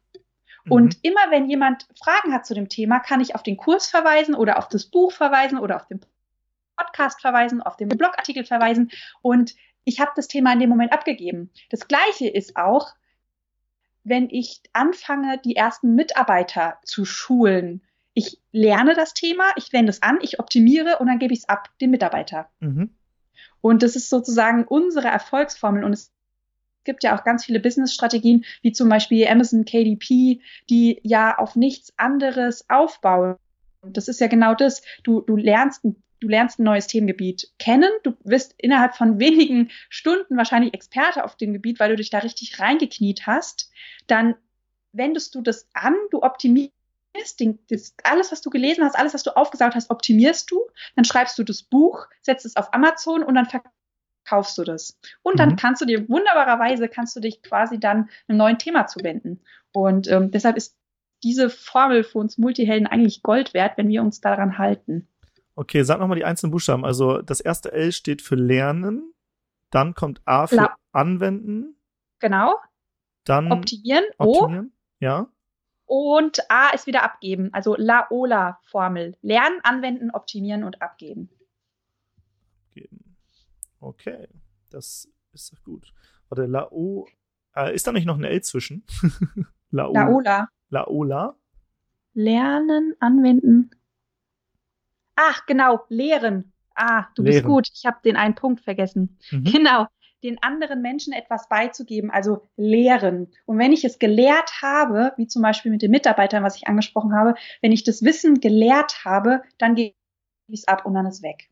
Mhm. Und immer wenn jemand Fragen hat zu dem Thema, kann ich auf den Kurs verweisen oder auf das Buch verweisen oder auf den Podcast verweisen, auf den Blogartikel verweisen und ich habe das Thema in dem Moment abgegeben. Das gleiche ist auch, wenn ich anfange, die ersten Mitarbeiter zu schulen. Ich lerne das Thema, ich wende es an, ich optimiere und dann gebe ich es ab, den Mitarbeiter. Mhm. Und das ist sozusagen unsere Erfolgsformel. Und es gibt ja auch ganz viele Business-Strategien, wie zum Beispiel Amazon KDP, die ja auf nichts anderes aufbauen. Das ist ja genau das. Du, du lernst du lernst ein neues Themengebiet kennen, du wirst innerhalb von wenigen Stunden wahrscheinlich Experte auf dem Gebiet, weil du dich da richtig reingekniet hast, dann wendest du das an, du optimierst den, das, alles, was du gelesen hast, alles, was du aufgesaugt hast, optimierst du, dann schreibst du das Buch, setzt es auf Amazon und dann verkaufst du das. Und dann mhm. kannst du dir wunderbarerweise, kannst du dich quasi dann einem neuen Thema zuwenden. Und ähm, deshalb ist diese Formel für uns Multihelden eigentlich Gold wert, wenn wir uns daran halten. Okay, sag nochmal die einzelnen Buchstaben. Also das erste L steht für Lernen, dann kommt A für La Anwenden. Genau. Dann Optimieren. Optimieren. O. Ja. Und A ist wieder abgeben, also La-Ola-Formel. Lernen, anwenden, optimieren und abgeben. Abgeben. Okay, das ist doch gut. Warte, La-O. Äh, ist da nicht noch eine L zwischen? La-Ola. La-Ola. Lernen, anwenden, Ach, genau, lehren. Ah, du lehren. bist gut. Ich habe den einen Punkt vergessen. Mhm. Genau, den anderen Menschen etwas beizugeben, also lehren. Und wenn ich es gelehrt habe, wie zum Beispiel mit den Mitarbeitern, was ich angesprochen habe, wenn ich das Wissen gelehrt habe, dann gebe ich es ab und dann ist weg.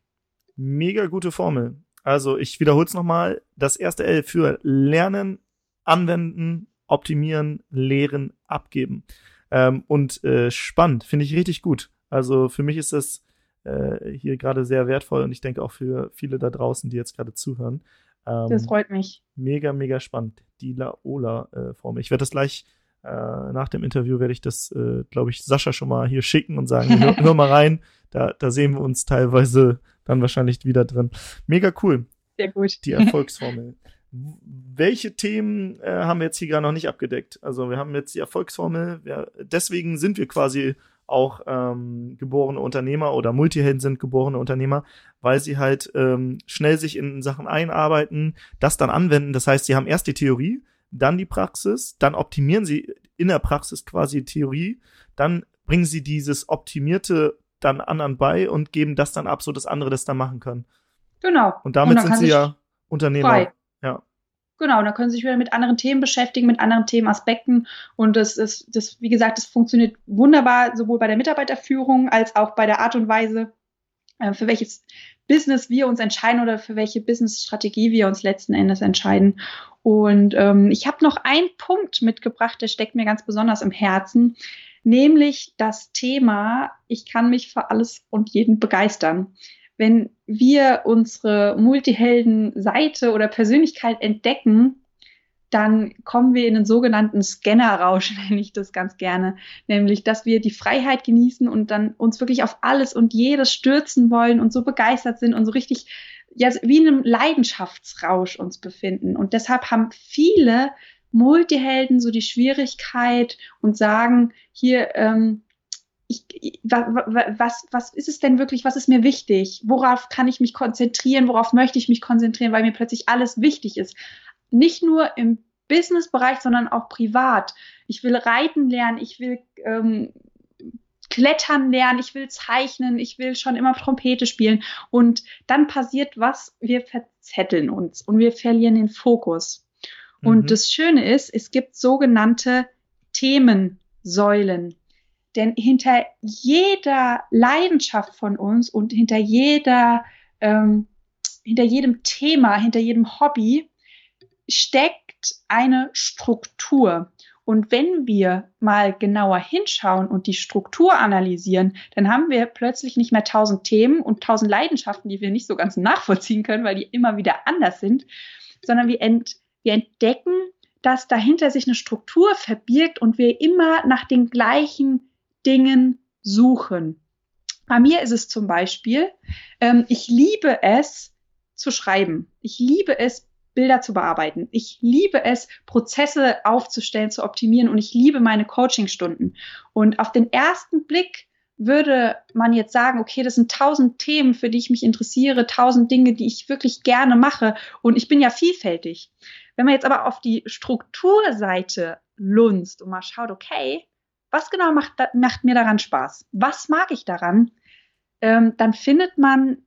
Mega gute Formel. Also ich wiederhole es nochmal. Das erste L für Lernen, Anwenden, Optimieren, Lehren, Abgeben. Ähm, und äh, spannend, finde ich richtig gut. Also für mich ist das äh, hier gerade sehr wertvoll und ich denke auch für viele da draußen, die jetzt gerade zuhören. Ähm, das freut mich. Mega, mega spannend. Die Laola-Formel. Äh, ich werde das gleich äh, nach dem Interview werde ich das, äh, glaube ich, Sascha schon mal hier schicken und sagen, hör, hör, mal rein. Da, da sehen wir uns teilweise dann wahrscheinlich wieder drin. Mega cool. Sehr gut. Die Erfolgsformel. Welche Themen äh, haben wir jetzt hier gerade noch nicht abgedeckt? Also wir haben jetzt die Erfolgsformel. Wir, deswegen sind wir quasi auch ähm, geborene Unternehmer oder Multihelden sind geborene Unternehmer, weil sie halt ähm, schnell sich in Sachen einarbeiten, das dann anwenden. Das heißt, sie haben erst die Theorie, dann die Praxis, dann optimieren sie in der Praxis quasi die Theorie, dann bringen sie dieses Optimierte dann anderen bei und geben das dann ab, so dass andere das dann machen können. Genau. Und damit und sind sie ja Unternehmer. Frei. Ja. Genau, und da können sie sich wieder mit anderen Themen beschäftigen, mit anderen Themenaspekten. Und das ist, das, wie gesagt, das funktioniert wunderbar, sowohl bei der Mitarbeiterführung als auch bei der Art und Weise, äh, für welches Business wir uns entscheiden oder für welche Business-Strategie wir uns letzten Endes entscheiden. Und ähm, ich habe noch einen Punkt mitgebracht, der steckt mir ganz besonders im Herzen, nämlich das Thema, ich kann mich für alles und jeden begeistern wenn wir unsere Multihelden-Seite oder Persönlichkeit entdecken, dann kommen wir in den sogenannten Scanner-Rausch, nenne ich das ganz gerne. Nämlich, dass wir die Freiheit genießen und dann uns wirklich auf alles und jedes stürzen wollen und so begeistert sind und so richtig, ja, wie in einem Leidenschaftsrausch uns befinden. Und deshalb haben viele Multihelden so die Schwierigkeit und sagen, hier, ähm, ich, was, was ist es denn wirklich, was ist mir wichtig? Worauf kann ich mich konzentrieren? Worauf möchte ich mich konzentrieren, weil mir plötzlich alles wichtig ist? Nicht nur im Businessbereich, sondern auch privat. Ich will reiten lernen, ich will ähm, klettern lernen, ich will zeichnen, ich will schon immer Trompete spielen. Und dann passiert was, wir verzetteln uns und wir verlieren den Fokus. Mhm. Und das Schöne ist, es gibt sogenannte Themensäulen. Denn hinter jeder Leidenschaft von uns und hinter jeder, ähm, hinter jedem Thema, hinter jedem Hobby steckt eine Struktur. Und wenn wir mal genauer hinschauen und die Struktur analysieren, dann haben wir plötzlich nicht mehr tausend Themen und tausend Leidenschaften, die wir nicht so ganz nachvollziehen können, weil die immer wieder anders sind, sondern wir, ent wir entdecken, dass dahinter sich eine Struktur verbirgt und wir immer nach den gleichen Dingen suchen. Bei mir ist es zum Beispiel, ähm, ich liebe es zu schreiben. Ich liebe es, Bilder zu bearbeiten. Ich liebe es, Prozesse aufzustellen, zu optimieren und ich liebe meine Coachingstunden. Und auf den ersten Blick würde man jetzt sagen, okay, das sind tausend Themen, für die ich mich interessiere, tausend Dinge, die ich wirklich gerne mache und ich bin ja vielfältig. Wenn man jetzt aber auf die Strukturseite lunzt und mal schaut, okay, was genau macht, macht mir daran Spaß? Was mag ich daran? Ähm, dann findet man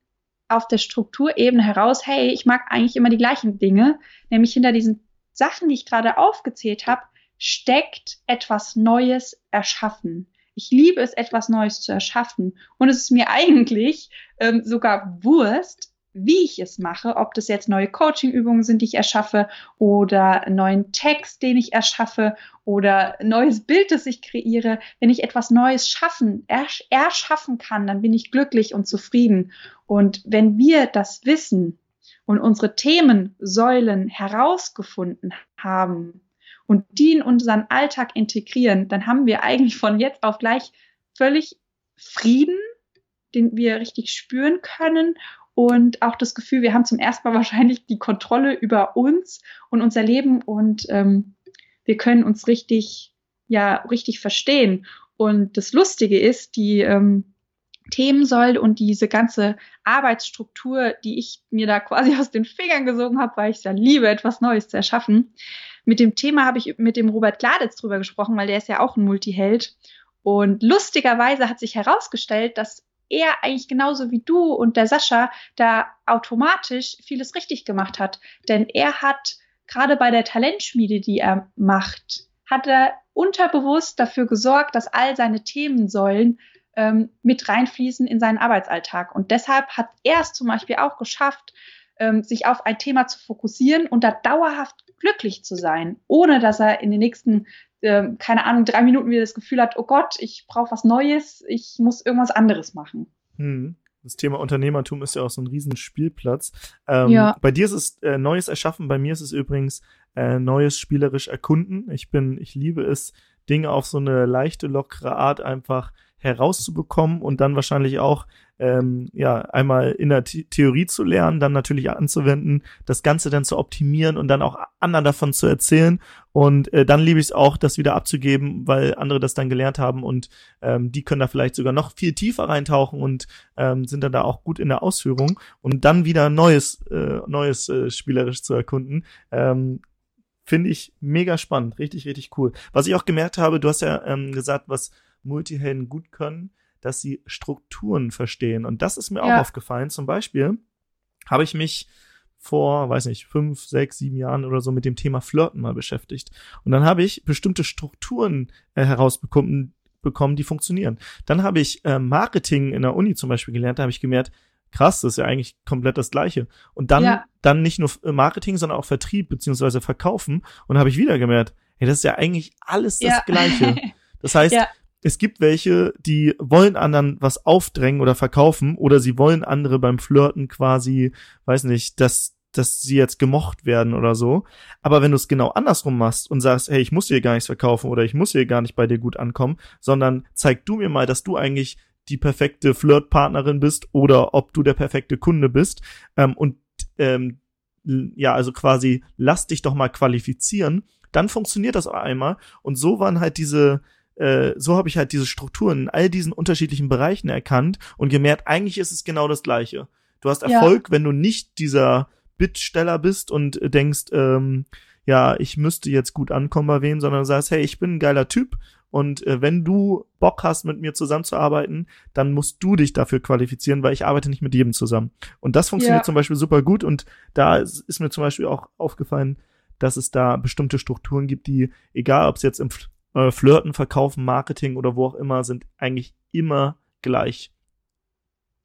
auf der Strukturebene heraus, hey, ich mag eigentlich immer die gleichen Dinge, nämlich hinter diesen Sachen, die ich gerade aufgezählt habe, steckt etwas Neues erschaffen. Ich liebe es, etwas Neues zu erschaffen. Und es ist mir eigentlich ähm, sogar Wurst, wie ich es mache, ob das jetzt neue Coaching-Übungen sind, die ich erschaffe, oder neuen Text, den ich erschaffe, oder neues Bild, das ich kreiere. Wenn ich etwas Neues schaffen, ersch erschaffen kann, dann bin ich glücklich und zufrieden. Und wenn wir das wissen und unsere Themensäulen herausgefunden haben und die in unseren Alltag integrieren, dann haben wir eigentlich von jetzt auf gleich völlig Frieden, den wir richtig spüren können und auch das Gefühl, wir haben zum ersten Mal wahrscheinlich die Kontrolle über uns und unser Leben und ähm, wir können uns richtig, ja, richtig verstehen. Und das Lustige ist, die ähm, Themensäule und diese ganze Arbeitsstruktur, die ich mir da quasi aus den Fingern gesogen habe, weil ich es ja liebe, etwas Neues zu erschaffen. Mit dem Thema habe ich mit dem Robert Gladitz drüber gesprochen, weil der ist ja auch ein Multiheld. Und lustigerweise hat sich herausgestellt, dass er eigentlich genauso wie du und der Sascha da automatisch vieles richtig gemacht hat. Denn er hat gerade bei der Talentschmiede, die er macht, hat er unterbewusst dafür gesorgt, dass all seine Themensäulen ähm, mit reinfließen in seinen Arbeitsalltag. Und deshalb hat er es zum Beispiel auch geschafft, ähm, sich auf ein Thema zu fokussieren und da dauerhaft glücklich zu sein, ohne dass er in den nächsten äh, keine Ahnung, drei Minuten wieder das Gefühl hat, oh Gott, ich brauche was Neues, ich muss irgendwas anderes machen. Hm. Das Thema Unternehmertum ist ja auch so ein Riesenspielplatz. Ähm, ja. Bei dir ist es äh, Neues erschaffen, bei mir ist es übrigens äh, Neues spielerisch erkunden. Ich bin, ich liebe es, Dinge auf so eine leichte, lockere Art einfach herauszubekommen und dann wahrscheinlich auch ähm, ja einmal in der The Theorie zu lernen, dann natürlich anzuwenden, das Ganze dann zu optimieren und dann auch anderen davon zu erzählen und äh, dann liebe ich es auch, das wieder abzugeben, weil andere das dann gelernt haben und ähm, die können da vielleicht sogar noch viel tiefer reintauchen und ähm, sind dann da auch gut in der Ausführung und dann wieder neues äh, neues äh, spielerisch zu erkunden. Ähm, Finde ich mega spannend, richtig, richtig cool. Was ich auch gemerkt habe, du hast ja ähm, gesagt, was Multihelden gut können, dass sie Strukturen verstehen. Und das ist mir ja. auch aufgefallen. Zum Beispiel habe ich mich vor, weiß nicht, fünf, sechs, sieben Jahren oder so mit dem Thema Flirten mal beschäftigt. Und dann habe ich bestimmte Strukturen äh, herausbekommen, bekommen, die funktionieren. Dann habe ich äh, Marketing in der Uni zum Beispiel gelernt, da habe ich gemerkt, krass, das ist ja eigentlich komplett das Gleiche. Und dann, ja. dann nicht nur Marketing, sondern auch Vertrieb beziehungsweise Verkaufen. Und habe ich wieder gemerkt, hey, das ist ja eigentlich alles das ja. Gleiche. Das heißt, ja es gibt welche, die wollen anderen was aufdrängen oder verkaufen oder sie wollen andere beim Flirten quasi, weiß nicht, dass, dass sie jetzt gemocht werden oder so. Aber wenn du es genau andersrum machst und sagst, hey, ich muss dir gar nichts verkaufen oder ich muss hier gar nicht bei dir gut ankommen, sondern zeig du mir mal, dass du eigentlich die perfekte Flirtpartnerin bist oder ob du der perfekte Kunde bist ähm, und ähm, ja, also quasi lass dich doch mal qualifizieren, dann funktioniert das auch einmal und so waren halt diese äh, so habe ich halt diese Strukturen in all diesen unterschiedlichen Bereichen erkannt und gemerkt, eigentlich ist es genau das Gleiche. Du hast Erfolg, ja. wenn du nicht dieser Bittsteller bist und denkst, ähm, ja, ich müsste jetzt gut ankommen bei wem, sondern du sagst, hey, ich bin ein geiler Typ und äh, wenn du Bock hast, mit mir zusammenzuarbeiten, dann musst du dich dafür qualifizieren, weil ich arbeite nicht mit jedem zusammen. Und das funktioniert ja. zum Beispiel super gut und da ist, ist mir zum Beispiel auch aufgefallen, dass es da bestimmte Strukturen gibt, die, egal ob es jetzt im äh, Flirten, Verkaufen, Marketing oder wo auch immer, sind eigentlich immer gleich.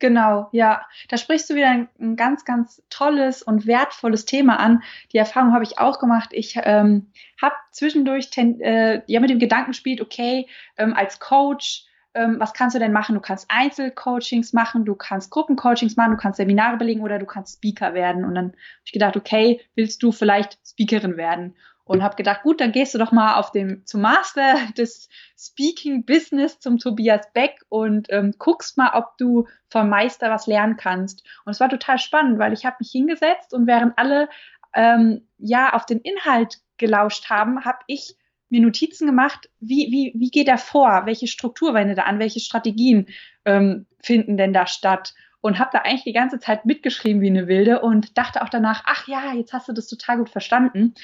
Genau, ja. Da sprichst du wieder ein, ein, ganz, ganz tolles und wertvolles Thema an. Die Erfahrung habe ich auch gemacht. Ich ähm, habe zwischendurch ten, äh, ja mit dem Gedanken gespielt, okay, ähm, als Coach, ähm, was kannst du denn machen? Du kannst Einzelcoachings machen, du kannst Gruppencoachings machen, du kannst Seminare belegen oder du kannst Speaker werden. Und dann habe ich gedacht, okay, willst du vielleicht Speakerin werden? Und habe gedacht, gut, dann gehst du doch mal auf dem zum Master des Speaking Business zum Tobias Beck und ähm, guckst mal, ob du vom Meister was lernen kannst. Und es war total spannend, weil ich habe mich hingesetzt und während alle ähm, ja auf den Inhalt gelauscht haben, habe ich mir Notizen gemacht, wie, wie, wie geht er vor, welche Struktur wendet er an, welche Strategien ähm, finden denn da statt und habe da eigentlich die ganze Zeit mitgeschrieben wie eine Wilde und dachte auch danach, ach ja, jetzt hast du das total gut verstanden.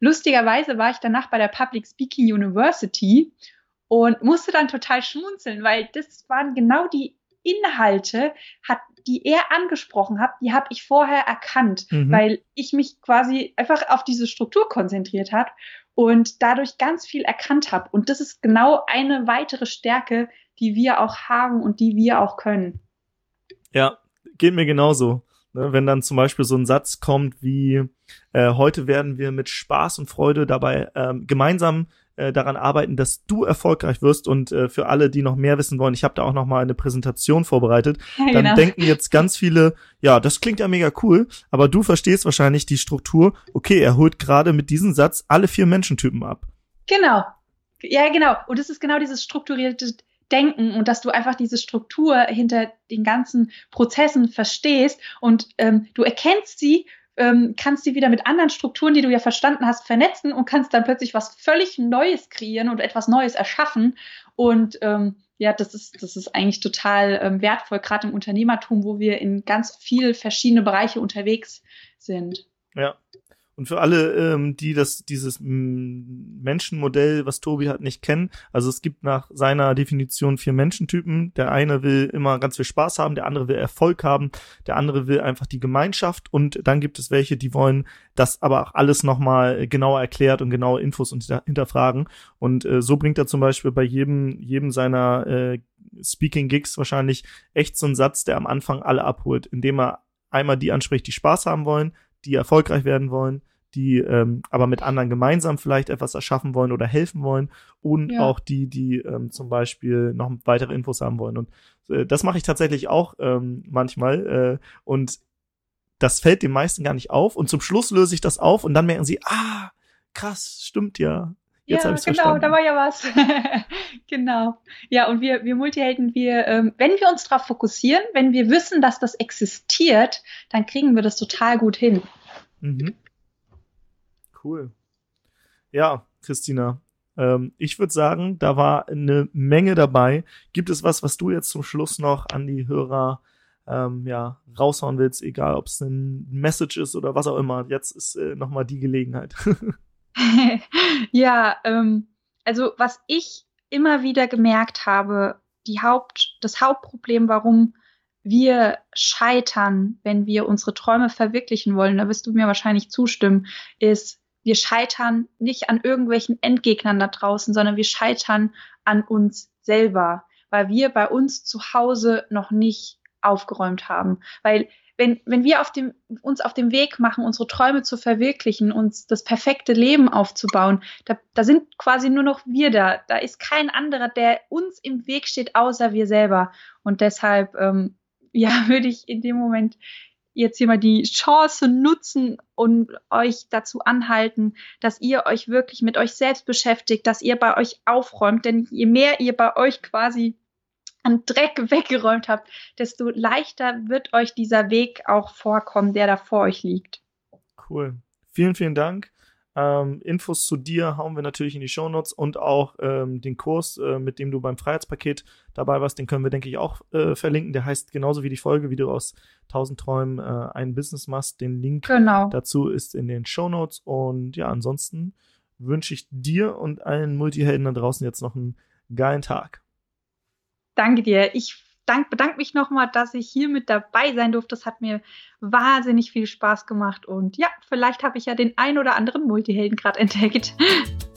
Lustigerweise war ich danach bei der Public Speaking University und musste dann total schmunzeln, weil das waren genau die Inhalte, hat, die er angesprochen hat, die habe ich vorher erkannt, mhm. weil ich mich quasi einfach auf diese Struktur konzentriert habe und dadurch ganz viel erkannt habe. Und das ist genau eine weitere Stärke, die wir auch haben und die wir auch können. Ja, geht mir genauso. Ne, wenn dann zum Beispiel so ein Satz kommt wie, äh, heute werden wir mit Spaß und Freude dabei ähm, gemeinsam äh, daran arbeiten, dass du erfolgreich wirst und äh, für alle, die noch mehr wissen wollen, ich habe da auch noch mal eine Präsentation vorbereitet, ja, dann genau. denken jetzt ganz viele, ja, das klingt ja mega cool, aber du verstehst wahrscheinlich die Struktur, okay, er holt gerade mit diesem Satz alle vier Menschentypen ab. Genau. Ja, genau. Und es ist genau dieses strukturierte denken und dass du einfach diese Struktur hinter den ganzen Prozessen verstehst und ähm, du erkennst sie, ähm, kannst sie wieder mit anderen Strukturen, die du ja verstanden hast, vernetzen und kannst dann plötzlich was völlig Neues kreieren und etwas Neues erschaffen. Und ähm, ja, das ist, das ist eigentlich total ähm, wertvoll, gerade im Unternehmertum, wo wir in ganz viele verschiedene Bereiche unterwegs sind. Ja, und für alle, ähm, die das, dieses Menschenmodell, was Tobi hat, nicht kennen, also es gibt nach seiner Definition vier Menschentypen. Der eine will immer ganz viel Spaß haben, der andere will Erfolg haben, der andere will einfach die Gemeinschaft und dann gibt es welche, die wollen das aber auch alles nochmal genauer erklärt und genaue Infos hinterfragen. Und äh, so bringt er zum Beispiel bei jedem, jedem seiner äh, Speaking Gigs wahrscheinlich echt so einen Satz, der am Anfang alle abholt, indem er einmal die anspricht, die Spaß haben wollen, die erfolgreich werden wollen, die ähm, aber mit anderen gemeinsam vielleicht etwas erschaffen wollen oder helfen wollen und ja. auch die, die ähm, zum Beispiel noch weitere Infos haben wollen. Und äh, das mache ich tatsächlich auch ähm, manchmal äh, und das fällt den meisten gar nicht auf und zum Schluss löse ich das auf und dann merken sie, ah, krass, stimmt ja. Jetzt ja, genau, verstanden. da war ja was. genau. Ja, und wir, wir Multihelden, wir, ähm, wenn wir uns darauf fokussieren, wenn wir wissen, dass das existiert, dann kriegen wir das total gut hin. Mhm. Cool. Ja, Christina, ähm, ich würde sagen, da war eine Menge dabei. Gibt es was, was du jetzt zum Schluss noch an die Hörer ähm, ja, raushauen willst, egal ob es ein Message ist oder was auch immer. Jetzt ist äh, nochmal die Gelegenheit. ja, ähm, also was ich immer wieder gemerkt habe, die Haupt, das Hauptproblem, warum wir scheitern, wenn wir unsere Träume verwirklichen wollen, da wirst du mir wahrscheinlich zustimmen, ist, wir scheitern nicht an irgendwelchen Endgegnern da draußen, sondern wir scheitern an uns selber, weil wir bei uns zu Hause noch nicht aufgeräumt haben. Weil wenn, wenn wir auf dem, uns auf dem Weg machen, unsere Träume zu verwirklichen, uns das perfekte Leben aufzubauen, da, da sind quasi nur noch wir da. Da ist kein anderer, der uns im Weg steht, außer wir selber. Und deshalb, ähm, ja, würde ich in dem Moment jetzt hier mal die Chance nutzen und euch dazu anhalten, dass ihr euch wirklich mit euch selbst beschäftigt, dass ihr bei euch aufräumt. Denn je mehr ihr bei euch quasi an Dreck weggeräumt habt, desto leichter wird euch dieser Weg auch vorkommen, der da vor euch liegt. Cool. Vielen, vielen Dank. Ähm, Infos zu dir hauen wir natürlich in die Shownotes und auch ähm, den Kurs, äh, mit dem du beim Freiheitspaket dabei warst, den können wir, denke ich, auch äh, verlinken. Der heißt genauso wie die Folge, wie du aus 1000 Träumen äh, ein Business machst. Den Link genau. dazu ist in den Shownotes. Und ja, ansonsten wünsche ich dir und allen Multihelden da draußen jetzt noch einen geilen Tag. Danke dir. Ich dank, bedanke mich nochmal, dass ich hier mit dabei sein durfte. Das hat mir wahnsinnig viel Spaß gemacht. Und ja, vielleicht habe ich ja den ein oder anderen Multihelden gerade entdeckt.